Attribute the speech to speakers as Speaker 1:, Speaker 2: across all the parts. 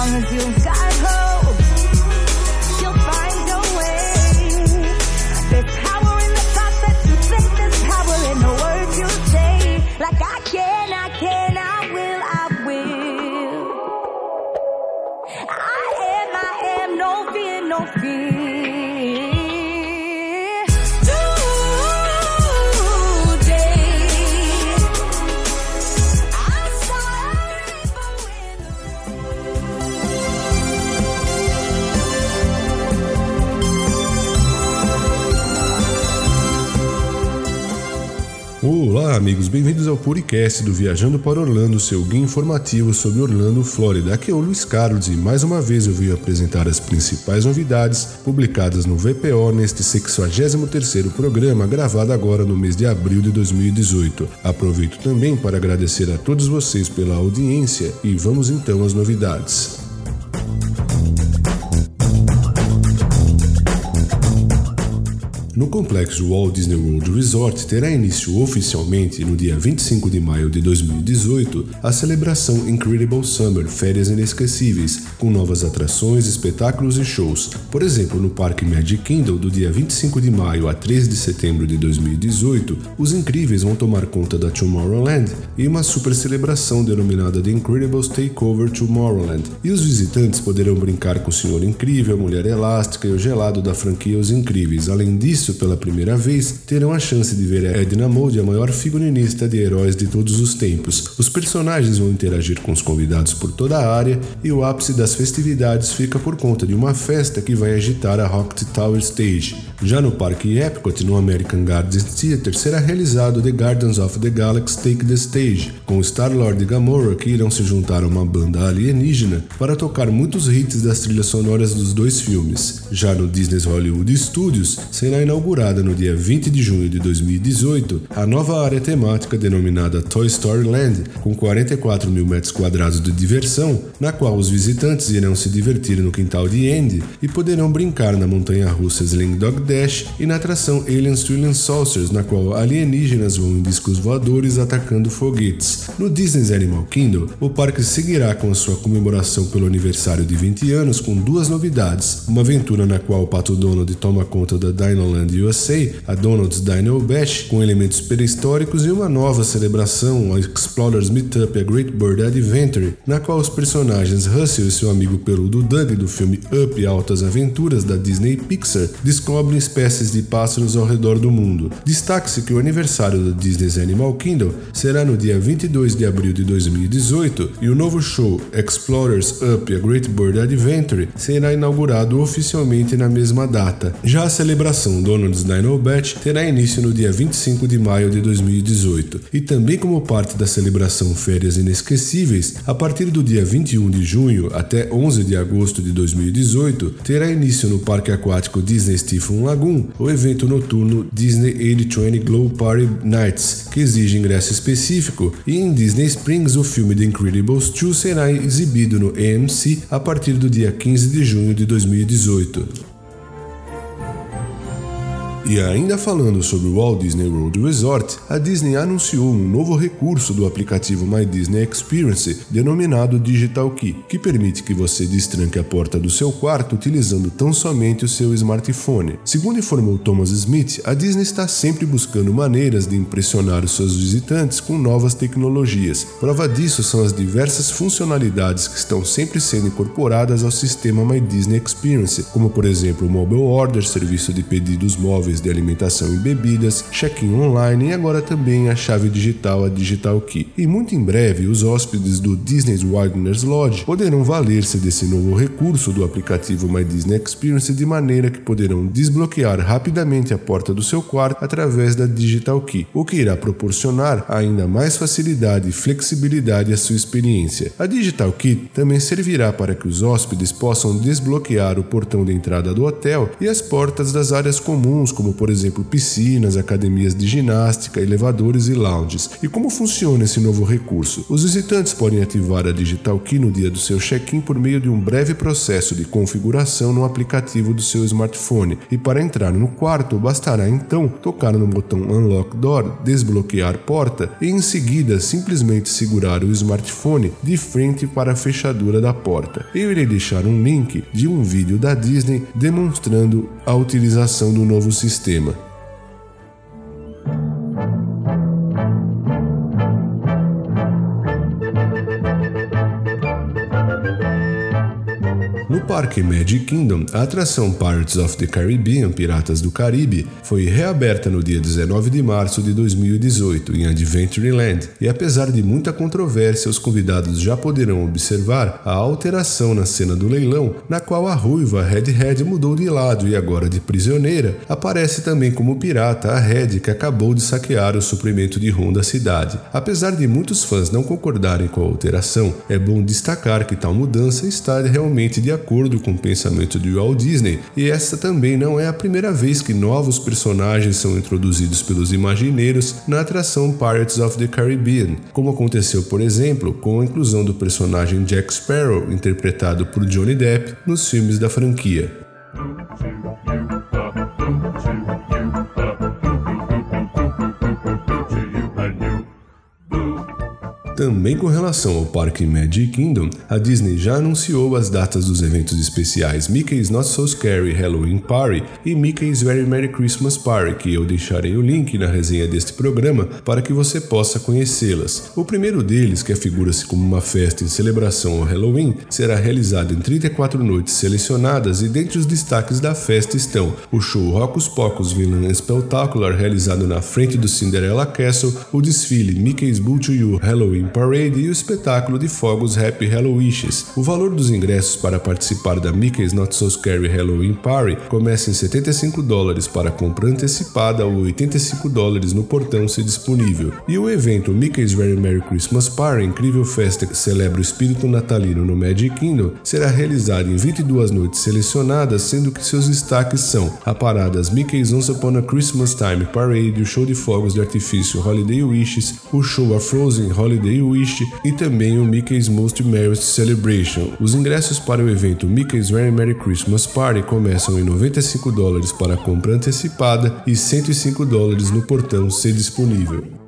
Speaker 1: long as you got hope. Amigos, bem-vindos ao podcast do Viajando para Orlando, seu guia informativo sobre Orlando, Flórida. Aqui é o Luiz Carlos e mais uma vez eu vim apresentar as principais novidades publicadas no VPO neste 63º programa, gravado agora no mês de abril de 2018. Aproveito também para agradecer a todos vocês pela audiência e vamos então às novidades. No complexo Walt Disney World Resort terá início oficialmente no dia 25 de maio de 2018 a celebração Incredible Summer Férias Inesquecíveis, com novas atrações, espetáculos e shows. Por exemplo, no Parque Magic Kingdom, do dia 25 de maio a 3 de setembro de 2018, os incríveis vão tomar conta da Tomorrowland e uma super celebração denominada The Incredibles Takeover Tomorrowland. E os visitantes poderão brincar com o Senhor Incrível, a Mulher Elástica e o gelado da franquia Os Incríveis. Além disso, pela primeira vez, terão a chance de ver Edna Mode, a maior figurinista de heróis de todos os tempos. Os personagens vão interagir com os convidados por toda a área e o ápice das festividades fica por conta de uma festa que vai agitar a Rocket Tower Stage. Já no Parque Epcot, no American Gardens Theater, será realizado The Gardens of the Galaxy Take the Stage, com Star-Lord e Gamora que irão se juntar a uma banda alienígena para tocar muitos hits das trilhas sonoras dos dois filmes. Já no Disney's Hollywood Studios, será inaugurado inaugurada no dia 20 de junho de 2018 a nova área temática denominada Toy Story Land, com 44 mil metros quadrados de diversão, na qual os visitantes irão se divertir no quintal de Andy e poderão brincar na montanha-russa Sling Dog Dash e na atração Aliens Trillion Saucers, na qual alienígenas vão em discos voadores atacando foguetes. No Disney's Animal Kingdom, o parque seguirá com a sua comemoração pelo aniversário de 20 anos com duas novidades: uma aventura na qual o Pato Donald toma conta da Dinoland USA, a Donald's Dino Bash, com elementos pré-históricos e uma nova celebração, a Explorers Meetup a Great Bird Adventure, na qual os personagens Russell e seu amigo peludo Doug do filme Up Altas Aventuras da Disney Pixar descobrem espécies de pássaros ao redor do mundo. Destaque-se que o aniversário da Disney's Animal Kingdom será no dia 22 de abril de 2018 e o novo show Explorers Up a Great Bird Adventure será inaugurado oficialmente na mesma data. Já a celebração do Donald's Dino Batch terá início no dia 25 de maio de 2018 e também como parte da celebração Férias Inesquecíveis, a partir do dia 21 de junho até 11 de agosto de 2018, terá início no Parque Aquático Disney Stephen Lagoon o evento noturno Disney 8020 Glow Party Nights, que exige ingresso específico, e em Disney Springs o filme The Incredibles 2 será exibido no AMC a partir do dia 15 de junho de 2018. E ainda falando sobre o Walt Disney World Resort, a Disney anunciou um novo recurso do aplicativo My Disney Experience, denominado Digital Key, que permite que você destranque a porta do seu quarto utilizando tão somente o seu smartphone. Segundo informou Thomas Smith, a Disney está sempre buscando maneiras de impressionar os seus visitantes com novas tecnologias. Prova disso são as diversas funcionalidades que estão sempre sendo incorporadas ao sistema My Disney Experience, como por exemplo o Mobile Order, serviço de pedidos móveis de alimentação e bebidas, check-in online e agora também a chave digital, a Digital Key. E muito em breve, os hóspedes do Disney's Wagner's Lodge poderão valer-se desse novo recurso do aplicativo My Disney Experience de maneira que poderão desbloquear rapidamente a porta do seu quarto através da Digital Key, o que irá proporcionar ainda mais facilidade e flexibilidade à sua experiência. A Digital Key também servirá para que os hóspedes possam desbloquear o portão de entrada do hotel e as portas das áreas comuns como por exemplo piscinas, academias de ginástica, elevadores e lounges. E como funciona esse novo recurso? Os visitantes podem ativar a Digital Key no dia do seu check-in por meio de um breve processo de configuração no aplicativo do seu smartphone. E para entrar no quarto, bastará então tocar no botão Unlock Door, desbloquear porta e em seguida simplesmente segurar o smartphone de frente para a fechadura da porta. Eu irei deixar um link de um vídeo da Disney demonstrando a utilização do novo sistema sistema. Parque Magic Kingdom, a atração Pirates of the Caribbean Piratas do Caribe foi reaberta no dia 19 de março de 2018 em Adventureland, e apesar de muita controvérsia, os convidados já poderão observar a alteração na cena do leilão, na qual a ruiva Red Red mudou de lado e agora de prisioneira aparece também como pirata a Red que acabou de saquear o suprimento de rum da cidade. Apesar de muitos fãs não concordarem com a alteração, é bom destacar que tal mudança está realmente de acordo com o pensamento de Walt Disney, e esta também não é a primeira vez que novos personagens são introduzidos pelos imagineiros na atração Pirates of the Caribbean, como aconteceu, por exemplo, com a inclusão do personagem Jack Sparrow, interpretado por Johnny Depp, nos filmes da franquia. Também com relação ao parque Magic Kingdom, a Disney já anunciou as datas dos eventos especiais Mickey's Not So Scary Halloween Party e Mickey's Very Merry Christmas Party, que eu deixarei o link na resenha deste programa para que você possa conhecê-las. O primeiro deles, que afigura-se como uma festa em celebração ao Halloween, será realizado em 34 noites selecionadas e dentre os destaques da festa estão o show Rocos Pocos Villain Spectacular realizado na frente do Cinderella Castle, o desfile Mickey's Boo to You Halloween Parade e o espetáculo de fogos Happy Hallowishes. O valor dos ingressos para participar da Mickey's Not So Scary Halloween Party começa em 75 dólares para compra antecipada ou 85 dólares no portão se disponível. E o evento Mickey's Very Merry Christmas Party, incrível festa que celebra o espírito natalino no Magic Kingdom, será realizado em 22 noites selecionadas, sendo que seus destaques são a parada Mickey's Once Upon a Christmas Time Parade, o show de fogos de artifício Holiday Wishes, o show A Frozen Holiday Wish e também o Mickey's Most Merry Celebration. Os ingressos para o evento Mickey's Very Merry Christmas Party começam em 95 dólares para compra antecipada e 105 dólares no portão se disponível.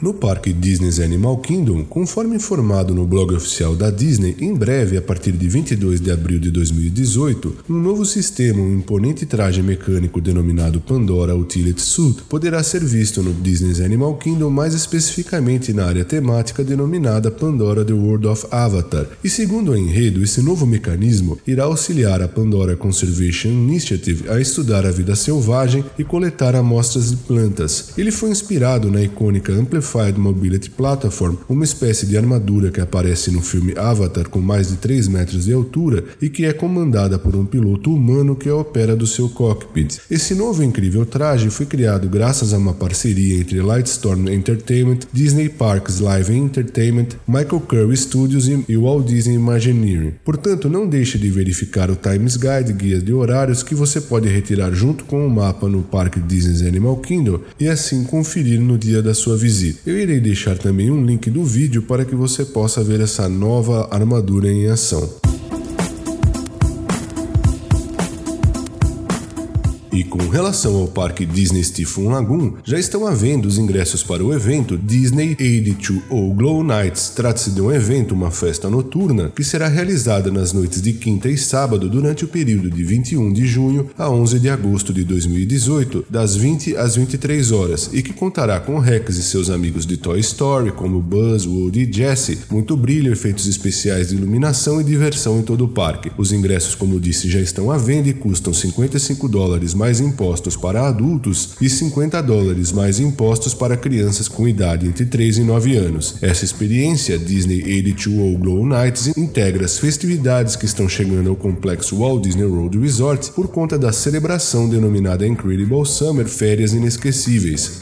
Speaker 1: No parque Disney's Animal Kingdom, conforme informado no blog oficial da Disney, em breve, a partir de 22 de abril de 2018, um novo sistema, um imponente traje mecânico denominado Pandora Utility Suit, poderá ser visto no Disney's Animal Kingdom, mais especificamente na área temática denominada Pandora The World of Avatar. E segundo o enredo, esse novo mecanismo irá auxiliar a Pandora Conservation Initiative a estudar a vida selvagem e coletar amostras de plantas. Ele foi inspirado na icônica Amplified Modified Mobility Platform, uma espécie de armadura que aparece no filme Avatar com mais de 3 metros de altura e que é comandada por um piloto humano que a opera do seu cockpit. Esse novo incrível traje foi criado graças a uma parceria entre Lightstorm Entertainment, Disney Parks Live Entertainment, Michael Curry Studios e Walt Disney Imagineering. Portanto, não deixe de verificar o Times Guide, guia de horários que você pode retirar junto com o mapa no Parque Disney's Animal Kingdom e assim conferir no dia da sua visita. Eu irei deixar também um link do vídeo para que você possa ver essa nova armadura em ação. E com relação ao parque Disney Typhoon Lagoon, já estão à venda os ingressos para o evento Disney 82 ou Glow Nights. Trata-se de um evento, uma festa noturna, que será realizada nas noites de quinta e sábado durante o período de 21 de junho a 11 de agosto de 2018, das 20 às 23 horas, e que contará com Rex e seus amigos de Toy Story, como Buzz, Woody e Jesse, muito brilho, efeitos especiais de iluminação e diversão em todo o parque. Os ingressos, como disse, já estão à venda e custam 55 dólares mais mais impostos para adultos e 50 dólares mais impostos para crianças com idade entre 3 e 9 anos. Essa experiência, Disney 82 ou Glow Nights, integra as festividades que estão chegando ao complexo Walt Disney World Resort por conta da celebração denominada Incredible Summer Férias Inesquecíveis,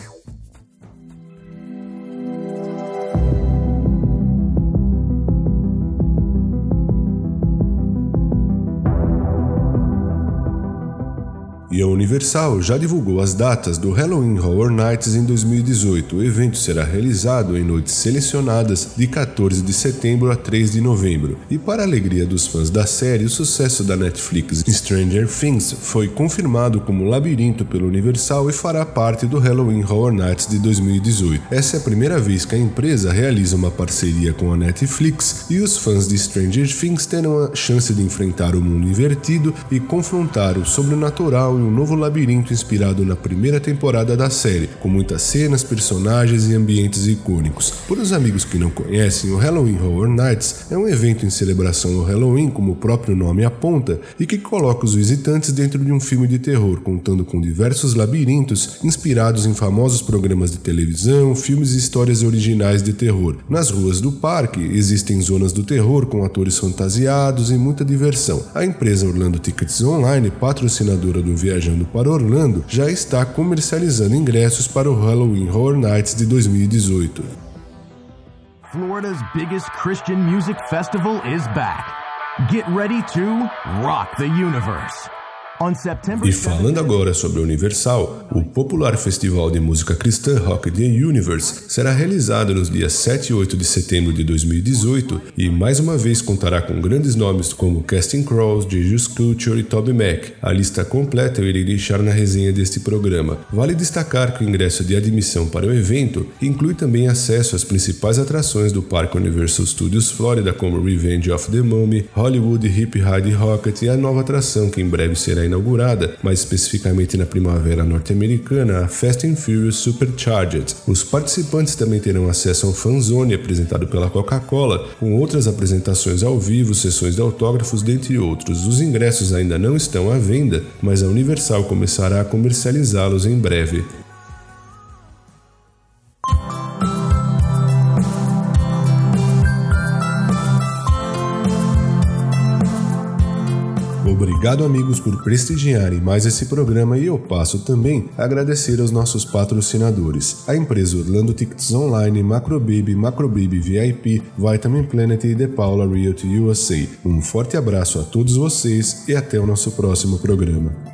Speaker 1: E a Universal já divulgou as datas do Halloween Horror Nights em 2018. O evento será realizado em noites selecionadas de 14 de setembro a 3 de novembro. E para a alegria dos fãs da série, o sucesso da Netflix Stranger Things foi confirmado como labirinto pelo Universal e fará parte do Halloween Horror Nights de 2018. Essa é a primeira vez que a empresa realiza uma parceria com a Netflix e os fãs de Stranger Things terão a chance de enfrentar o mundo invertido e confrontar o sobrenatural e um novo labirinto inspirado na primeira temporada da série, com muitas cenas, personagens e ambientes icônicos. Por os amigos que não conhecem, o Halloween Horror Nights é um evento em celebração ao Halloween, como o próprio nome aponta, e que coloca os visitantes dentro de um filme de terror, contando com diversos labirintos inspirados em famosos programas de televisão, filmes e histórias originais de terror. Nas ruas do parque existem zonas do terror com atores fantasiados e muita diversão. A empresa Orlando Tickets Online, patrocinadora do Para Orlando, já está comercializando ingressos para o Halloween Horror Nights de 2018.
Speaker 2: Florida's biggest Christian music festival is back. Get ready to rock the universe.
Speaker 1: E falando agora sobre a Universal, o popular festival de música cristã Rock the Universe será realizado nos dias 7 e 8 de setembro de 2018 e mais uma vez contará com grandes nomes como Casting Crows, Jesus Culture e Toby Mac. A lista completa eu irei deixar na resenha deste programa. Vale destacar que o ingresso de admissão para o evento inclui também acesso às principais atrações do Parque Universal Studios Florida como Revenge of the Mummy, Hollywood Hip Ride Rocket e a nova atração que em breve será inaugurada, mais especificamente na primavera norte-americana, a Fast and Furious Supercharged. Os participantes também terão acesso ao Fanzone apresentado pela Coca-Cola, com outras apresentações ao vivo, sessões de autógrafos, dentre outros. Os ingressos ainda não estão à venda, mas a Universal começará a comercializá-los em breve. Obrigado, amigos, por prestigiarem mais esse programa e eu passo também a agradecer aos nossos patrocinadores, a empresa Orlando Tickets Online, Macrobaby, Macrobaby VIP, Vitamin Planet e The Paula Realty USA. Um forte abraço a todos vocês e até o nosso próximo programa.